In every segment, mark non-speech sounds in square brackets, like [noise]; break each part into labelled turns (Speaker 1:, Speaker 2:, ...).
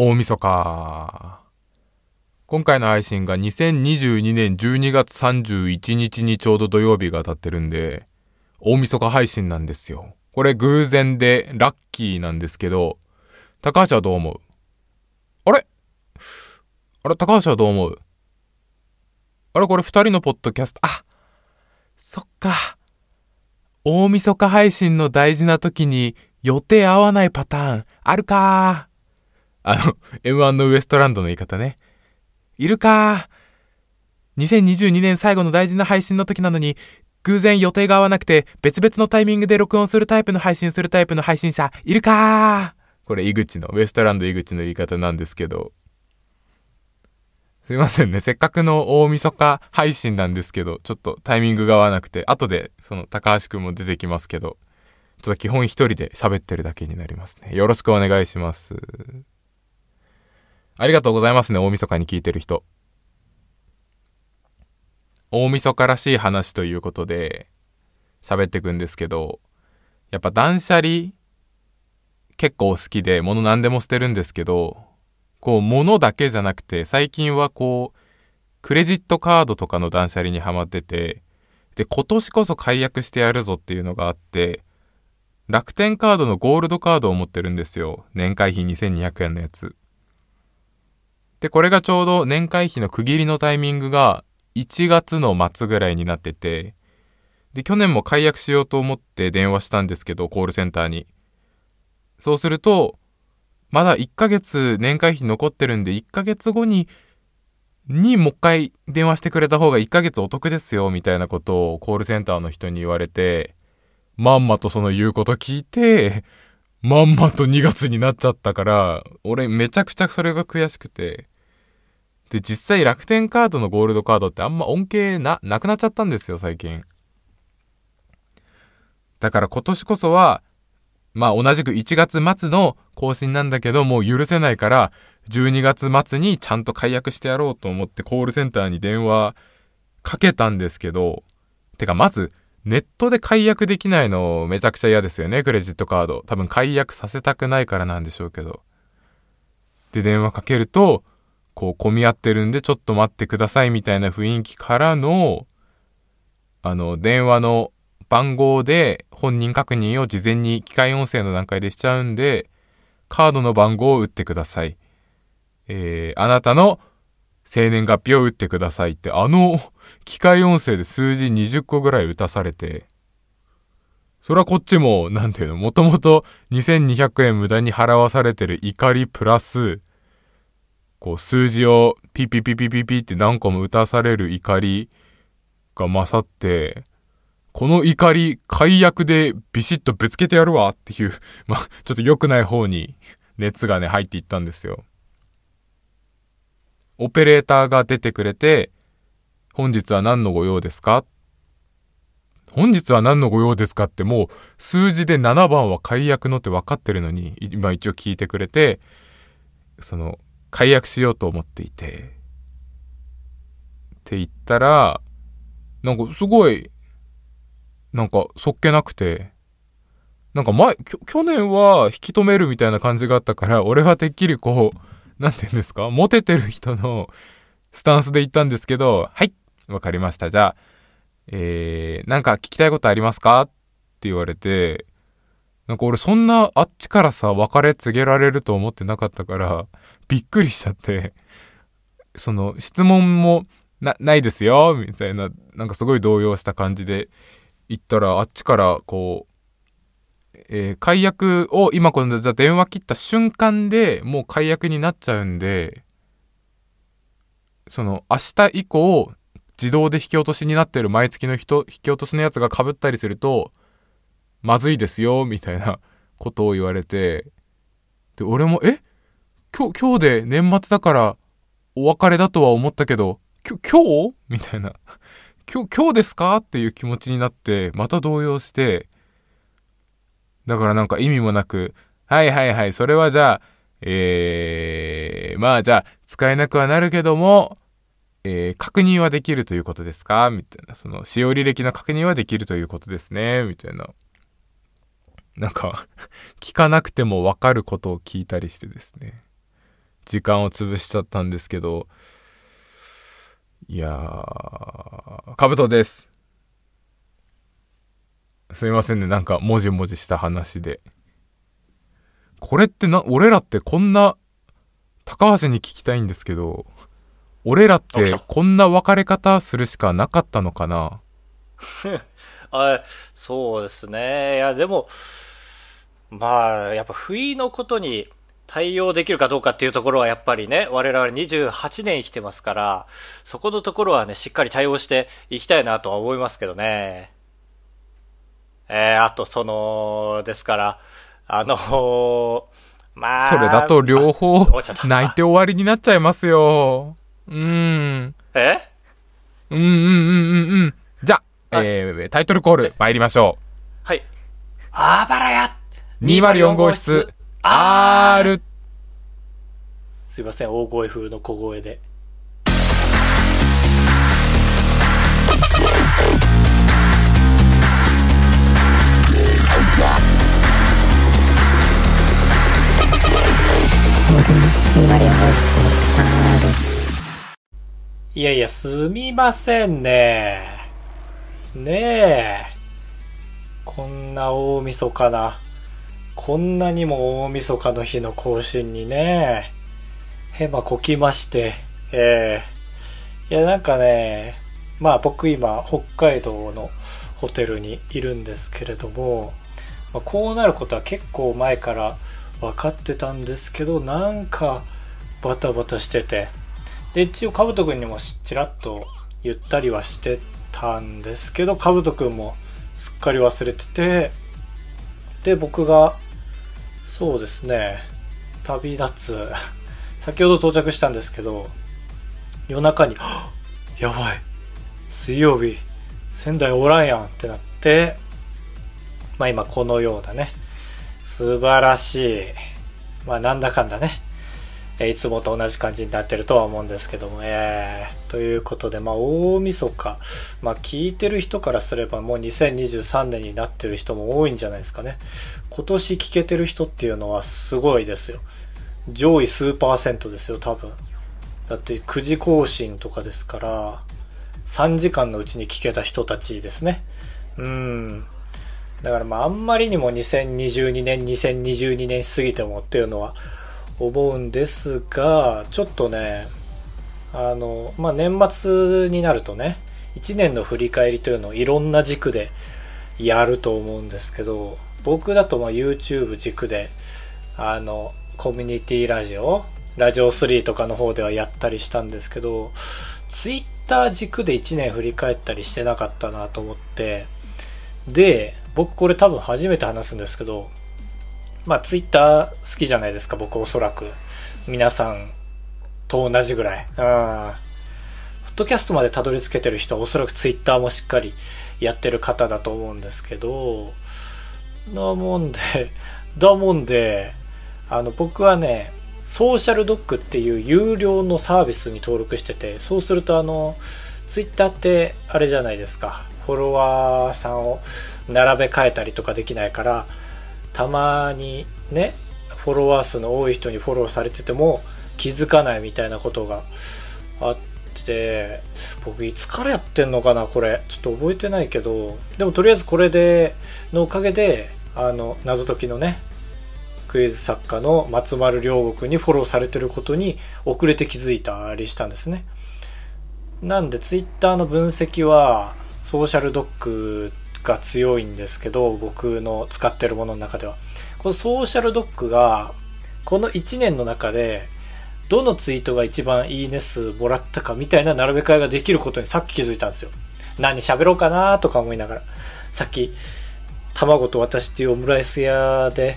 Speaker 1: 大晦日。今回の配信が2022年12月31日にちょうど土曜日が当たってるんで、大晦日配信なんですよ。これ偶然でラッキーなんですけど、高橋はどう思う？あれ？あれ高橋はどう思う？あれこれ二人のポッドキャスト、あそっか。大晦日配信の大事な時に予定合わないパターンあるかあの、M1 のウエストランドの言い方ね。いるか2022年最後の大事な配信の時なのに、偶然予定が合わなくて、別々のタイミングで録音するタイプの配信するタイプの配信者、いるかこれ、井口の、ウエストランド井口の言い方なんですけど。すいませんね。せっかくの大晦日配信なんですけど、ちょっとタイミングが合わなくて、後で、その、高橋くんも出てきますけど、ちょっと基本一人で喋ってるだけになりますね。よろしくお願いします。ありがとうございますね、大晦日に聞いてる人。大晦日らしい話ということで、喋ってくんですけど、やっぱ断捨離結構好きで、物何でも捨てるんですけど、こう、物だけじゃなくて、最近はこう、クレジットカードとかの断捨離にハマってて、で、今年こそ解約してやるぞっていうのがあって、楽天カードのゴールドカードを持ってるんですよ。年会費2200円のやつ。で、これがちょうど年会費の区切りのタイミングが1月の末ぐらいになってて、で、去年も解約しようと思って電話したんですけど、コールセンターに。そうすると、まだ1ヶ月年会費残ってるんで、1ヶ月後に、にもう一回電話してくれた方が1ヶ月お得ですよ、みたいなことをコールセンターの人に言われて、まんまとその言うこと聞いて、まんまと2月になっちゃったから、俺めちゃくちゃそれが悔しくて。で、実際楽天カードのゴールドカードってあんま恩恵な、なくなっちゃったんですよ、最近。だから今年こそは、まあ同じく1月末の更新なんだけど、もう許せないから、12月末にちゃんと解約してやろうと思ってコールセンターに電話かけたんですけど、てかまず、ネットで解約できないのめちゃくちゃ嫌ですよね、クレジットカード。多分解約させたくないからなんでしょうけど。で、電話かけると、こう、混み合ってるんでちょっと待ってくださいみたいな雰囲気からの、あの、電話の番号で本人確認を事前に機械音声の段階でしちゃうんで、カードの番号を打ってください。えー、あなたの生年月日を打ってくださいって、あの機械音声で数字20個ぐらい打たされて、それはこっちも、なんていうの、もともと2200円無駄に払わされてる怒りプラス、こう数字をピピピピピピって何個も打たされる怒りが勝って、この怒り、解約でビシッとぶつけてやるわっていう、[laughs] まあ、ちょっと良くない方に熱がね、入っていったんですよ。オペレーターが出てくれて、本日は何のご用ですか？本日は何のご用ですかってもう数字で7番は解約のって分かってるのに、今一応聞いてくれて、その、解約しようと思っていて、って言ったら、なんかすごい、なんかそっけなくて、なんか前、去年は引き止めるみたいな感じがあったから、俺はてっきりこう、何て言うんですか？モテてる人のスタンスで言ったんですけど、はい、わかりました。じゃあ、えー、なんか聞きたいことありますか？って言われて、なんか俺そんなあっちからさ、別れ告げられると思ってなかったから、びっくりしちゃって、その質問もな、ないですよ、みたいな、なんかすごい動揺した感じで言ったら、あっちからこう、えー、解約を今このじゃ電話切った瞬間でもう解約になっちゃうんで、その明日以降自動で引き落としになってる毎月の人引き落としのやつがかぶったりするとまずいですよみたいな [laughs] ことを言われてで俺もえ？今日今日で年末だからお別れだとは思ったけど今日？みたいな。今日今日ですか？っていう気持ちになってまた動揺してだからなんか意味もなく、はいはいはい、それはじゃあ、えー、まあじゃあ、使えなくはなるけども、えー、確認はできるということですか？みたいな、その、使用履歴の確認はできるということですね？みたいな。なんか [laughs] 聞かなくてもわかることを聞いたりしてですね。時間を潰しちゃったんですけど。いやーカブトです。すいませんね。なんかもじもじした話で。これってな俺らってこんな高橋に聞きたいんですけど。俺らってこんな別れ方するしかなかったのかな？[laughs]
Speaker 2: あそうですね。いや、でも、まあ、やっぱ不意のことに対応できるかどうかっていうところはやっぱりね、我々28年生きてますから、そこのところはね、しっかり対応していきたいなとは思いますけどね。えー、あとその、ですから、あのー、ま
Speaker 1: あ。それだと両方泣いて終わりになっちゃいますよ。うん。
Speaker 2: え？
Speaker 1: うんうんうんうんうん。じゃあ、えー、タイトルコール参りましょう。
Speaker 2: はい。あばらや
Speaker 1: 204号室 R!
Speaker 2: すいません、大声風の小声で。いやいや、すみませんね。ねえ。こんな大晦日な。こんなにも大晦日の日の更新にね。へまこきまして。ええー、いや、なんかね、まあ僕今、北海道のホテルにいるんですけれども、まあ、こうなることは結構前から分かってたんですけど、なんかバタバタしてて。で、一応、かぶとくんにもちらっと言ったりはしてたんですけど、かぶとくんもすっかり忘れてて、で、僕が、そうですね、旅立つ、先ほど到着したんですけど、夜中に、[gasps] やばい、水曜日、仙台おらんやんってなって、まあ今このようなね、素晴らしい、まあなんだかんだね、いつもと同じ感じになってるとは思うんですけども、えー、ということで、まあ、大晦日、まあ、聞いてる人からすればもう2023年になってる人も多いんじゃないですかね。今年聞けてる人っていうのはすごいですよ。上位数パーセントですよ、多分。だって9時更新とかですから、3時間のうちに聞けた人たちですね。うん。だからまああんまりにも2022年、2022年過ぎてもっていうのは思うんですが、ちょっとね、あの、まあ、年末になるとね、1年の振り返りというのをいろんな軸でやると思うんですけど、僕だとま YouTube 軸で、あの、コミュニティラジオ、ラジオ3とかの方ではやったりしたんですけど、Twitter 軸で1年振り返ったりしてなかったなと思って、で、僕これ多分初めて話すんですけど、まあ、ツイッター好きじゃないですか、僕おそらく。皆さんと同じぐらい。うん。ポッドキャストまでたどり着けてる人はおそらくツイッターもしっかりやってる方だと思うんですけど、なもんで、[laughs] だもんで、あの、僕はね、ソーシャルドッグっていう有料のサービスに登録してて、そうするとあの、ツイッターってあれじゃないですか。フォロワーさんを並べ替えたりとかできないから、たまにねフォロワー数の多い人にフォローされてても気づかないみたいなことがあって僕いつからやってんのかなこれ。ちょっと覚えてないけどでもとりあえずこれでのおかげであの謎解きのねクイズ作家の松丸良吾君にフォローされてることに遅れて気づいたりしたんですね。なんでツイッターの分析はソーシャルドッグが強いんですけど、僕の使ってるものの中では。このソーシャルドッグが、この1年の中で、どのツイートが一番いいね数もらったかみたいな並べ替えができることにさっき気づいたんですよ。何喋ろうかなとか思いながら。さっき、卵と私っていうオムライス屋で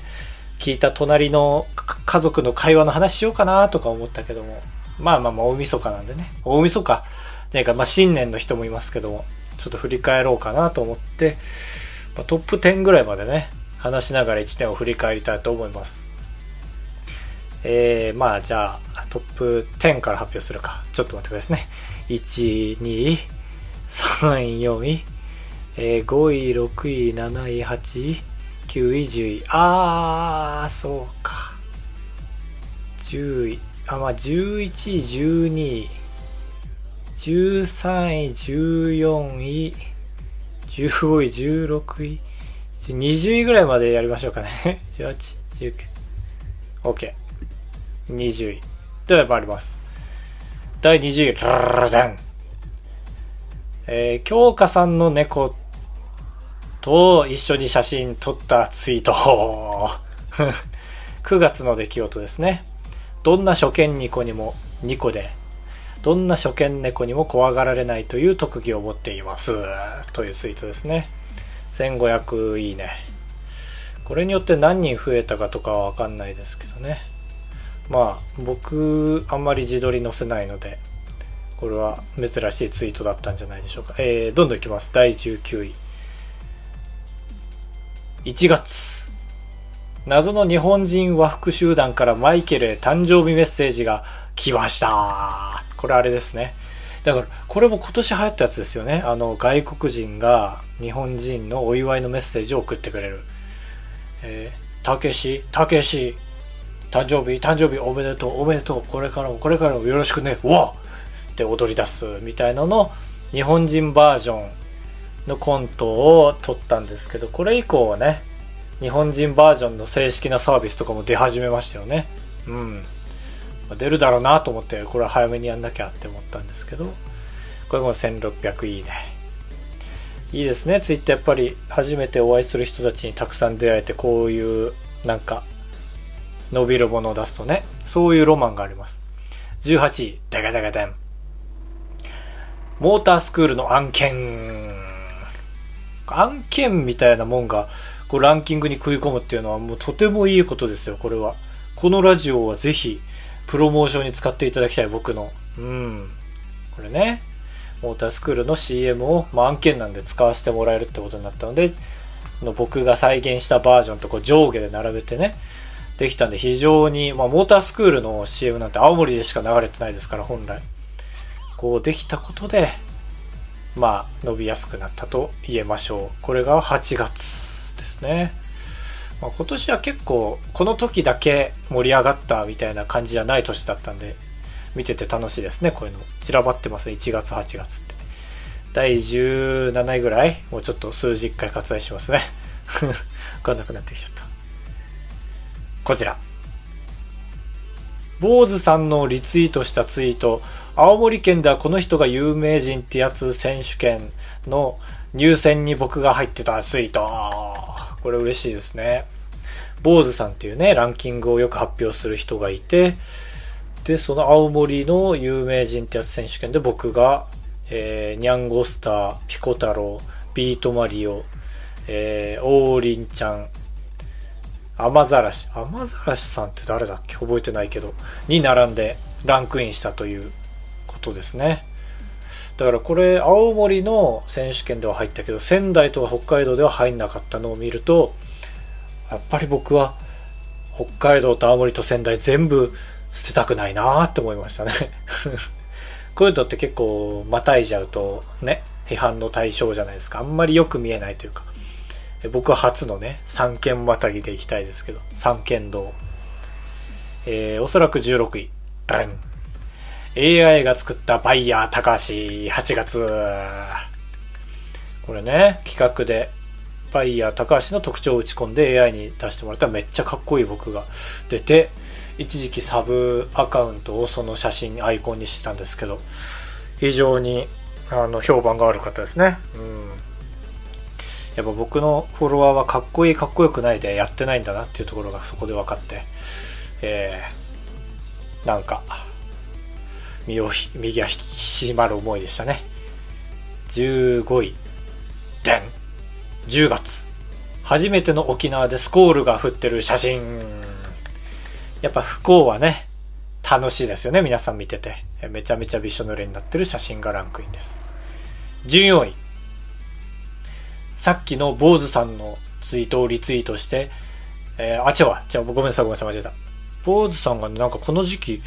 Speaker 2: 聞いた隣の家族の会話の話しようかなとか思ったけども。まあまあまあ大晦日なんでね。大晦日。じゃか、まあ新年の人もいますけども。ちょっと振り返ろうかなと思って、まあ、トップ10ぐらいまでね、話しながら1年を振り返りたいと思います。えー、まあじゃあ、トップ10から発表するか。ちょっと待ってくださいね。1、2、3位、4位、えー、5位、6位、7位、8位、9位、10位。あー、そうか。10位。あ、まあ、11位、12位、13位、14位、15位、16位、20位ぐらいまでやりましょうかね。[laughs] 18、19、OK。20位。では参ります。第20位、ララダン。えー、京香さんの猫と一緒に写真撮ったツイート。9月の出来事ですね。どんな初見ニコにもニコで、どんな初見猫にも怖がられないという特技を持っています。というツイートですね。1500いいね。これによって何人増えたかとかはわかんないですけどね。まあ、僕、あんまり自撮り載せないので、これは珍しいツイートだったんじゃないでしょうか。えー、どんどんいきます。第19位。1月。謎の日本人和服集団からマイケルへ誕生日メッセージが来ました。これあれですね。だから、これも今年流行ったやつですよね。あの、外国人が日本人のお祝いのメッセージを送ってくれる。えー、たけし、たけし、誕生日、誕生日おめでとう、おめでとう、これからも、これからもよろしくね、うわって踊り出すみたいなの日本人バージョンのコントを撮ったんですけど、これ以降はね、日本人バージョンの正式なサービスとかも出始めましたよね。うん。出るだろうなと思って、これは早めにやんなきゃって思ったんですけど、これも1600いいね。いいですね、ツイッターやっぱり初めてお会いする人たちにたくさん出会えて、こういうなんか伸びるものを出すとね、そういうロマンがあります。18位、ダガダガダン。モータースクールの案件。案件みたいなもんがこうランキングに食い込むっていうのはもうとてもいいことですよ、これは。このラジオはぜひ、プロモーションに使っていただきたい、僕の。うん。これね、モータースクールの CM を、まあ、案件なんで使わせてもらえるってことになったので、の僕が再現したバージョンとこう上下で並べてね、できたんで非常に、まあ、モータースクールの CM なんて青森でしか流れてないですから、本来。こうできたことで、まあ、伸びやすくなったと言えましょう。これが8月。ね。まあ、今年は結構この時だけ盛り上がったみたいな感じじゃない年だったんで見てて楽しいですねこういうの。散らばってますね1月8月って。第17位ぐらいもうちょっと数字1回割愛しますね。[laughs] 分かんなくなってきちゃった。こちら。坊主さんのリツイートしたツイート。青森県ではこの人が有名人ってやつ選手権の入選に僕が入ってたツイート。これ嬉しいですね。坊主さんっていうね、ランキングをよく発表する人がいて、で、その青森の有名人ってやつ選手権で僕が、えー、ニャンゴスター、ピコ太郎、ビートマリオ、えー、オーリンちゃん、アマザラシ、アマザラシさんって誰だっけ？覚えてないけど、に並んでランクインしたということですね。だからこれ青森の選手権では入ったけど仙台とか北海道では入んなかったのを見るとやっぱり僕は北海道と青森と仙台全部捨てたくないなって思いましたね。[laughs] こういうのって結構またいじゃうとね批判の対象じゃないですか。あんまりよく見えないというか。僕は初のね三軒またぎで行きたいですけど三軒道えー、おそらく16位。ラン。AI が作ったバイヤー高橋8月。これね、企画でバイヤー高橋の特徴を打ち込んで AI に出してもらったらめっちゃかっこいい僕が出て、一時期サブアカウントをその写真アイコンにしてたんですけど、非常にあの評判が悪かったですね。うん。やっぱ僕のフォロワーはかっこいいかっこよくないでやってないんだなっていうところがそこで分かって、えー、なんか、身を右が引き締まる思いでしたね。15位。でん !10 月。初めての沖縄でスコールが降ってる写真。やっぱ不幸はね、楽しいですよね。皆さん見てて。めちゃめちゃびしょ濡れになってる写真がランクインです。14位。さっきの坊主さんのツイートをリツイートして、えー、あ、違うわ。違う、ごめんなさい、ごめんなさい、間違えた。坊主さんがね、なんかこの時期、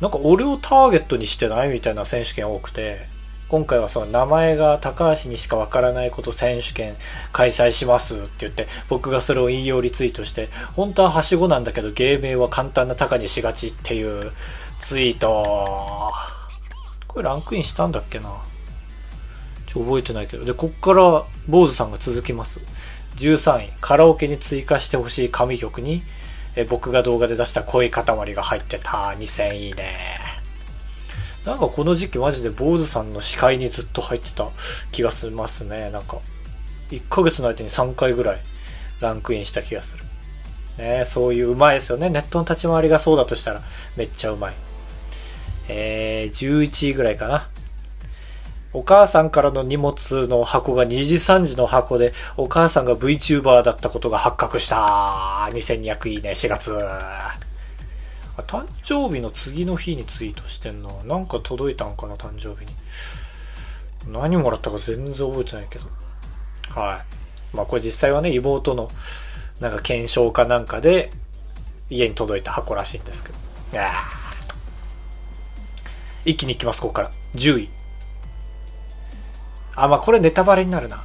Speaker 2: なんか俺をターゲットにしてないみたいな選手権多くて、今回はその名前が高橋にしかわからないこと選手権開催しますって言って、僕がそれを引用リツイートして、本当ははしごなんだけど芸名は簡単な高にしがちっていうツイート。これランクインしたんだっけな？ちょ、覚えてないけど。で、こっから、坊主さんが続きます。13位、カラオケに追加してほしい神曲に、え僕が動画で出した恋塊が入ってた。2000いいね。なんかこの時期マジで坊主さんの視界にずっと入ってた気がしますね。なんか、1ヶ月の間に3回ぐらいランクインした気がする。ねそういううまいですよね。ネットの立ち回りがそうだとしたらめっちゃうまい。えー、11位ぐらいかな。お母さんからの荷物の箱が2時3時の箱で、お母さんが VTuber だったことが発覚した。2200いいね、4月。誕生日の次の日にツイートしてんの？なんか届いたんかな、誕生日に。何もらったか全然覚えてないけど。はい。まあこれ実際はね、妹のなんか検証かなんかで家に届いた箱らしいんですけど。いや一気にいきます、ここから。10位。あ、まあこれネタバレになるな。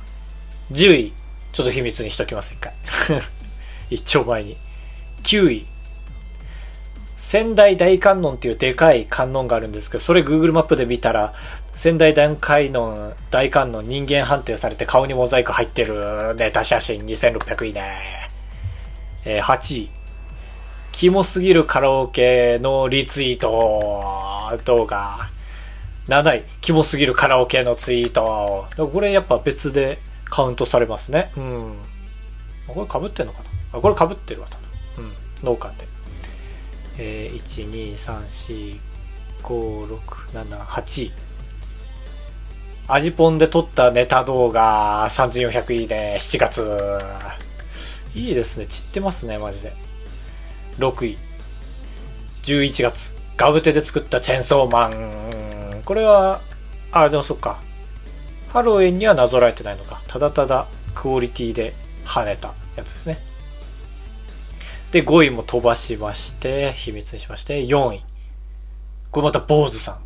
Speaker 2: 10位。ちょっと秘密にしときます、一回。[laughs] 一丁前に。9位。仙台大観音っていうでかい観音があるんですけど、それ Google マップで見たら、仙台大観音、大観音人間判定されて顔にモザイク入ってるネタ写真2600いいね。えー8位。キモすぎるカラオケのリツイート動画。7位。キモすぎるカラオケのツイート。これやっぱ別でカウントされますね。うん。これ被ってんのかな？あ、これ被ってるわ、多分。うん。農家で。えー、1、2、3、4、5、6、7、8位。アジポンで撮ったネタ動画3400いいね。7月。いいですね。散ってますね、マジで。6位。11月。ガブテで作ったチェンソーマン。これは、あ、でもそっか。ハロウィンにはなぞらえてないのか。ただただクオリティで跳ねたやつですね。で、5位も飛ばしまして、秘密にしまして、4位。これまた坊主さん。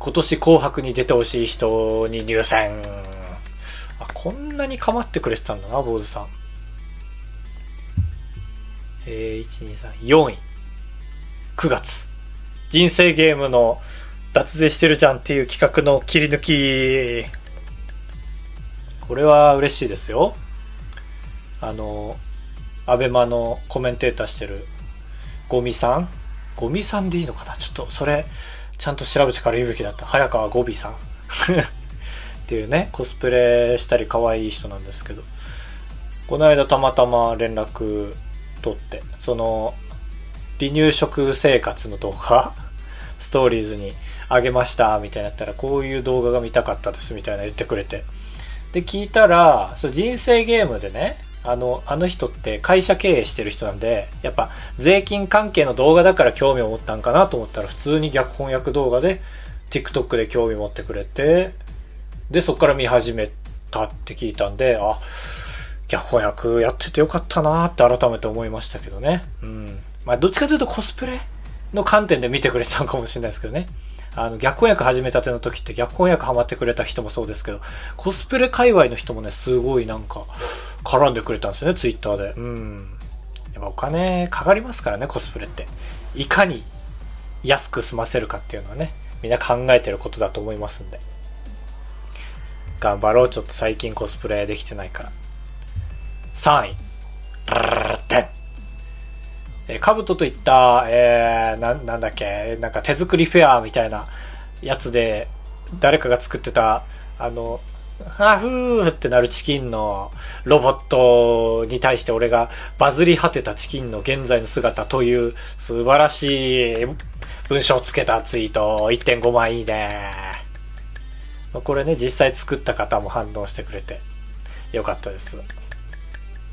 Speaker 2: 今年紅白に出てほしい人に入選。あ、こんなに構ってくれてたんだな、坊主さん。えー、1、2、3、4位。9月。人生ゲームの脱税してるじゃんっていう企画の切り抜き。これは嬉しいですよ。あの、アベマのコメンテーターしてるゴミさんゴミさんでいいのかな？ちょっとそれちゃんと調べてから言うべきだった。早川ゴビさん [laughs] っていうね、コスプレしたり可愛い人なんですけど、この間たまたま連絡取って、その、離乳食生活の動画、ストーリーズにあげました、みたいなやったら、こういう動画が見たかったです、みたいな言ってくれて。で、聞いたら、その人生ゲームでね、あの、あの人って会社経営してる人なんで、やっぱ税金関係の動画だから興味を持ったんかなと思ったら、普通に逆翻訳動画で TikTok で興味持ってくれて、で、そこから見始めたって聞いたんで、あ、逆翻訳やっててよかったなーって改めて思いましたけどね。うん。まあ、どっちかというとコスプレの観点で見てくれてたのかもしれないですけどね。あの、逆翻訳始めたての時って逆翻訳ハマってくれた人もそうですけど、コスプレ界隈の人もね、すごいなんか、絡んでくれたんですよね、ツイッターで。うん。やっぱお金かかりますからね、コスプレって。いかに安く済ませるかっていうのはね、みんな考えてることだと思いますんで。頑張ろう、ちょっと最近コスプレできてないから。3位。え、カブトといった、えー、な、なんだっけ、なんか手作りフェアみたいなやつで、誰かが作ってた、あの、あふーってなるチキンのロボットに対して俺がバズり果てたチキンの現在の姿という素晴らしい文章をつけたツイート1.5万いいね。これね、実際作った方も反応してくれてよかったです。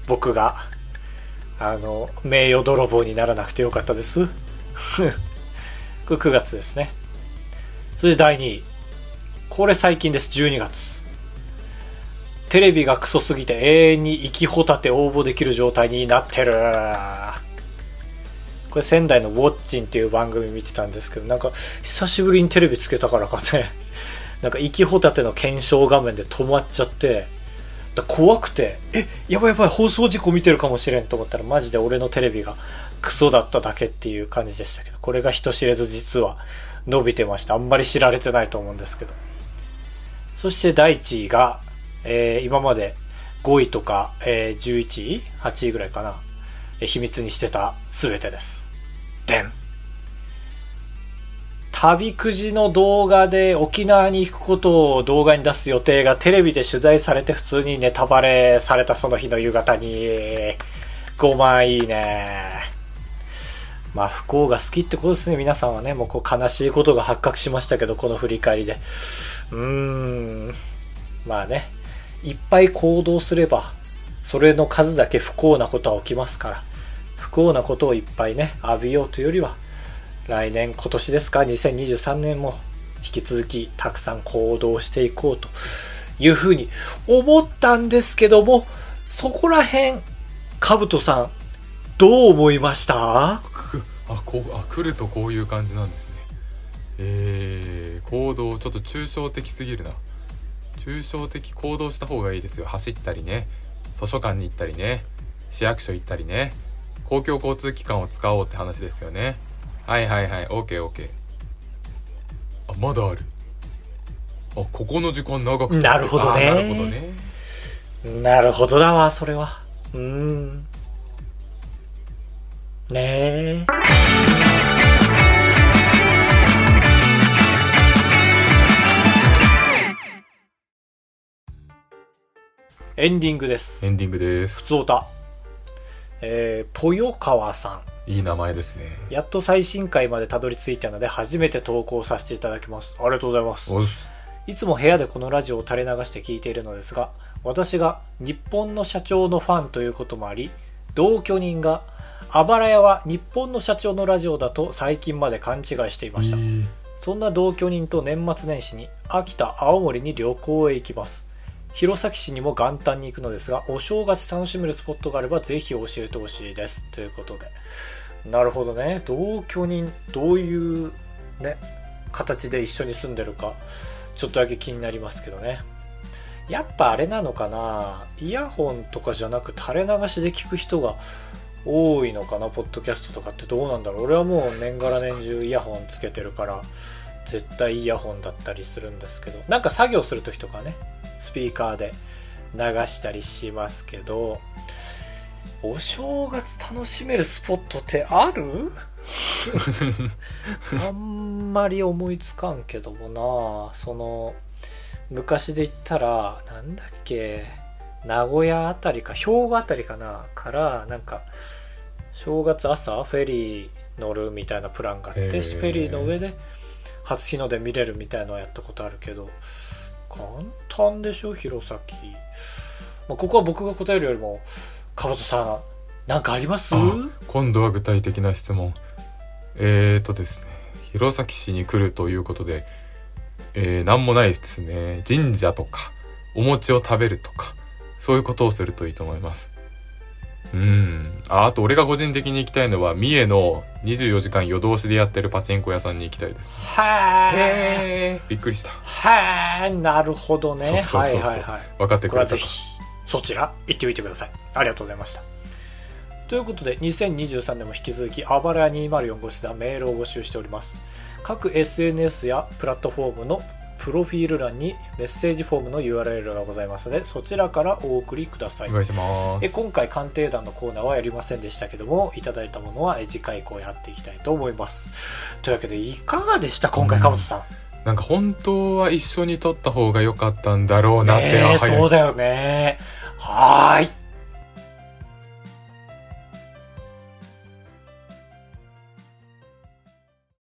Speaker 2: 僕が、あの、名誉泥棒にならなくてよかったです。これ9月ですね。そして第2位。これ最近です。12月。テレビがクソすぎて永遠に生きホタテ応募できる状態になってる。これ仙台のウォッチンっていう番組見てたんですけど、なんか久しぶりにテレビつけたからかね、なんか生きホタテの検証画面で止まっちゃって、だ怖くて、え、やばいやばい、放送事故見てるかもしれんと思ったら、マジで俺のテレビがクソだっただけっていう感じでしたけど、これが人知れず実は伸びてました。あんまり知られてないと思うんですけど。そして第1位が、えー今まで5位とか、えー11位 ?8 位ぐらいかな。えー秘密にしてた全てです。でん。旅くじの動画で沖縄に行くことを動画に出す予定がテレビで取材されて普通にネタバレされたその日の夕方に。5万いいね。まあ不幸が好きってことですね。皆さんはねもうこう悲しいことが発覚しましたけどこの振り返りで。うーん。まあねいっぱい行動すればそれの数だけ不幸なことは起きますから。不幸なことをいっぱいね浴びようというよりは来年今年ですか？2023年も引き続きたくさん行動していこうというふうに思ったんですけどもそこら辺かぶとさんどう思いました？[laughs]
Speaker 1: あこうあ来るとこういう感じなんですね。えー、行動ちょっと抽象的すぎるな。抽象的行動した方がいいですよ。走ったりね。図書館に行ったりね。市役所行ったりね。公共交通機関を使おうって話ですよね。はいはいはい。OKOK あまだある。あここの時間長くて。
Speaker 2: なるほどね。
Speaker 1: あなるほどね。
Speaker 2: なるほどだわそれは。うーん。ねえ。エンディングです。
Speaker 1: エンディングです。
Speaker 2: ふつおた。えー、ぽよかわさん
Speaker 1: いい名前ですね
Speaker 2: やっと最新回までたどり着いたので初めて投稿させていただきますありがとうございますいつも部屋でこのラジオを垂れ流して聞いているのですが、私が日本の社長のファンということもあり、同居人が、あばら屋は日本の社長のラジオだと最近まで勘違いしていました。そんな同居人と年末年始に秋田、青森に旅行へ行きます。弘前市にも元旦に行くのですが、お正月楽しめるスポットがあればぜひ教えてほしいです。ということで。なるほどね。同居人、どういうね、形で一緒に住んでるか、ちょっとだけ気になりますけどね。やっぱあれなのかな。イヤホンとかじゃなく垂れ流しで聞く人が多いのかなポッドキャストとかってどうなんだろう。俺はもう年がら年中イヤホンつけてるから絶対イヤホンだったりするんですけど。なんか作業する時とかねスピーカーで流したりしますけどお正月楽しめるスポットってある？[laughs] あんまり思いつかんけどもな。その昔で言ったらなんだっけ？名古屋あたりか兵庫あたりかな。からなんか正月朝フェリー乗るみたいなプランがあって
Speaker 1: へ
Speaker 2: フ
Speaker 1: ー
Speaker 2: ェリーの上で初日の出見れるみたいのはやったことあるけど簡単でしょ？弘前、まあ、ここは僕が答えるよりもかばとさんなんかあります？
Speaker 1: あ今度は具体的な質問。えーとですね弘前市に来るということでえー、なんもないですね。神社とかお餅を食べるとかそういうことをするといいと思います。うん。ああと俺が個人的に行きたいのは三重の24時間夜通しでやってるパチンコ屋さんに行きたいです。
Speaker 2: は
Speaker 1: えびっくりした。
Speaker 2: はー。なるほどね。
Speaker 1: そうそうそう
Speaker 2: はいはいはい。
Speaker 1: 分かってくれたか
Speaker 2: これはぜひそちら行ってみてください。ありがとうございました。ということで2023年も引き続きあばらや204号室ではメールを募集しております。各 SNS やプラットフォームのプロフィール欄にメッセージフォームの URL がございますのでそちらからお送りください。
Speaker 1: お願いします。
Speaker 2: え今回鑑定団のコーナーはやりませんでしたけどもいただいたものはえ次回以降やっていきたいと思います。というわけでいかがでした？今回か本さん
Speaker 1: なんか本当は一緒に撮った方が良かったんだろうなって、
Speaker 2: ねそうだよね。はーい